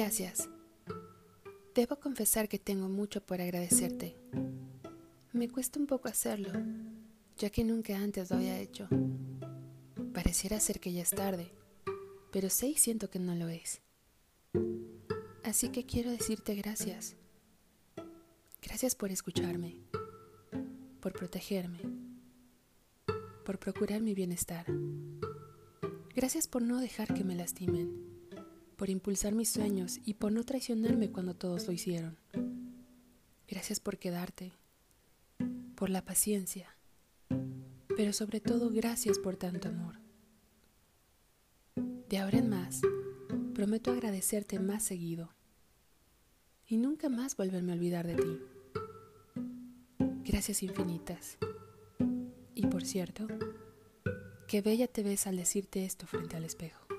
Gracias. Debo confesar que tengo mucho por agradecerte. Me cuesta un poco hacerlo, ya que nunca antes lo había hecho. Pareciera ser que ya es tarde, pero sé y siento que no lo es. Así que quiero decirte gracias. Gracias por escucharme, por protegerme, por procurar mi bienestar. Gracias por no dejar que me lastimen por impulsar mis sueños y por no traicionarme cuando todos lo hicieron. Gracias por quedarte, por la paciencia, pero sobre todo gracias por tanto amor. De ahora en más, prometo agradecerte más seguido y nunca más volverme a olvidar de ti. Gracias infinitas. Y por cierto, qué bella te ves al decirte esto frente al espejo.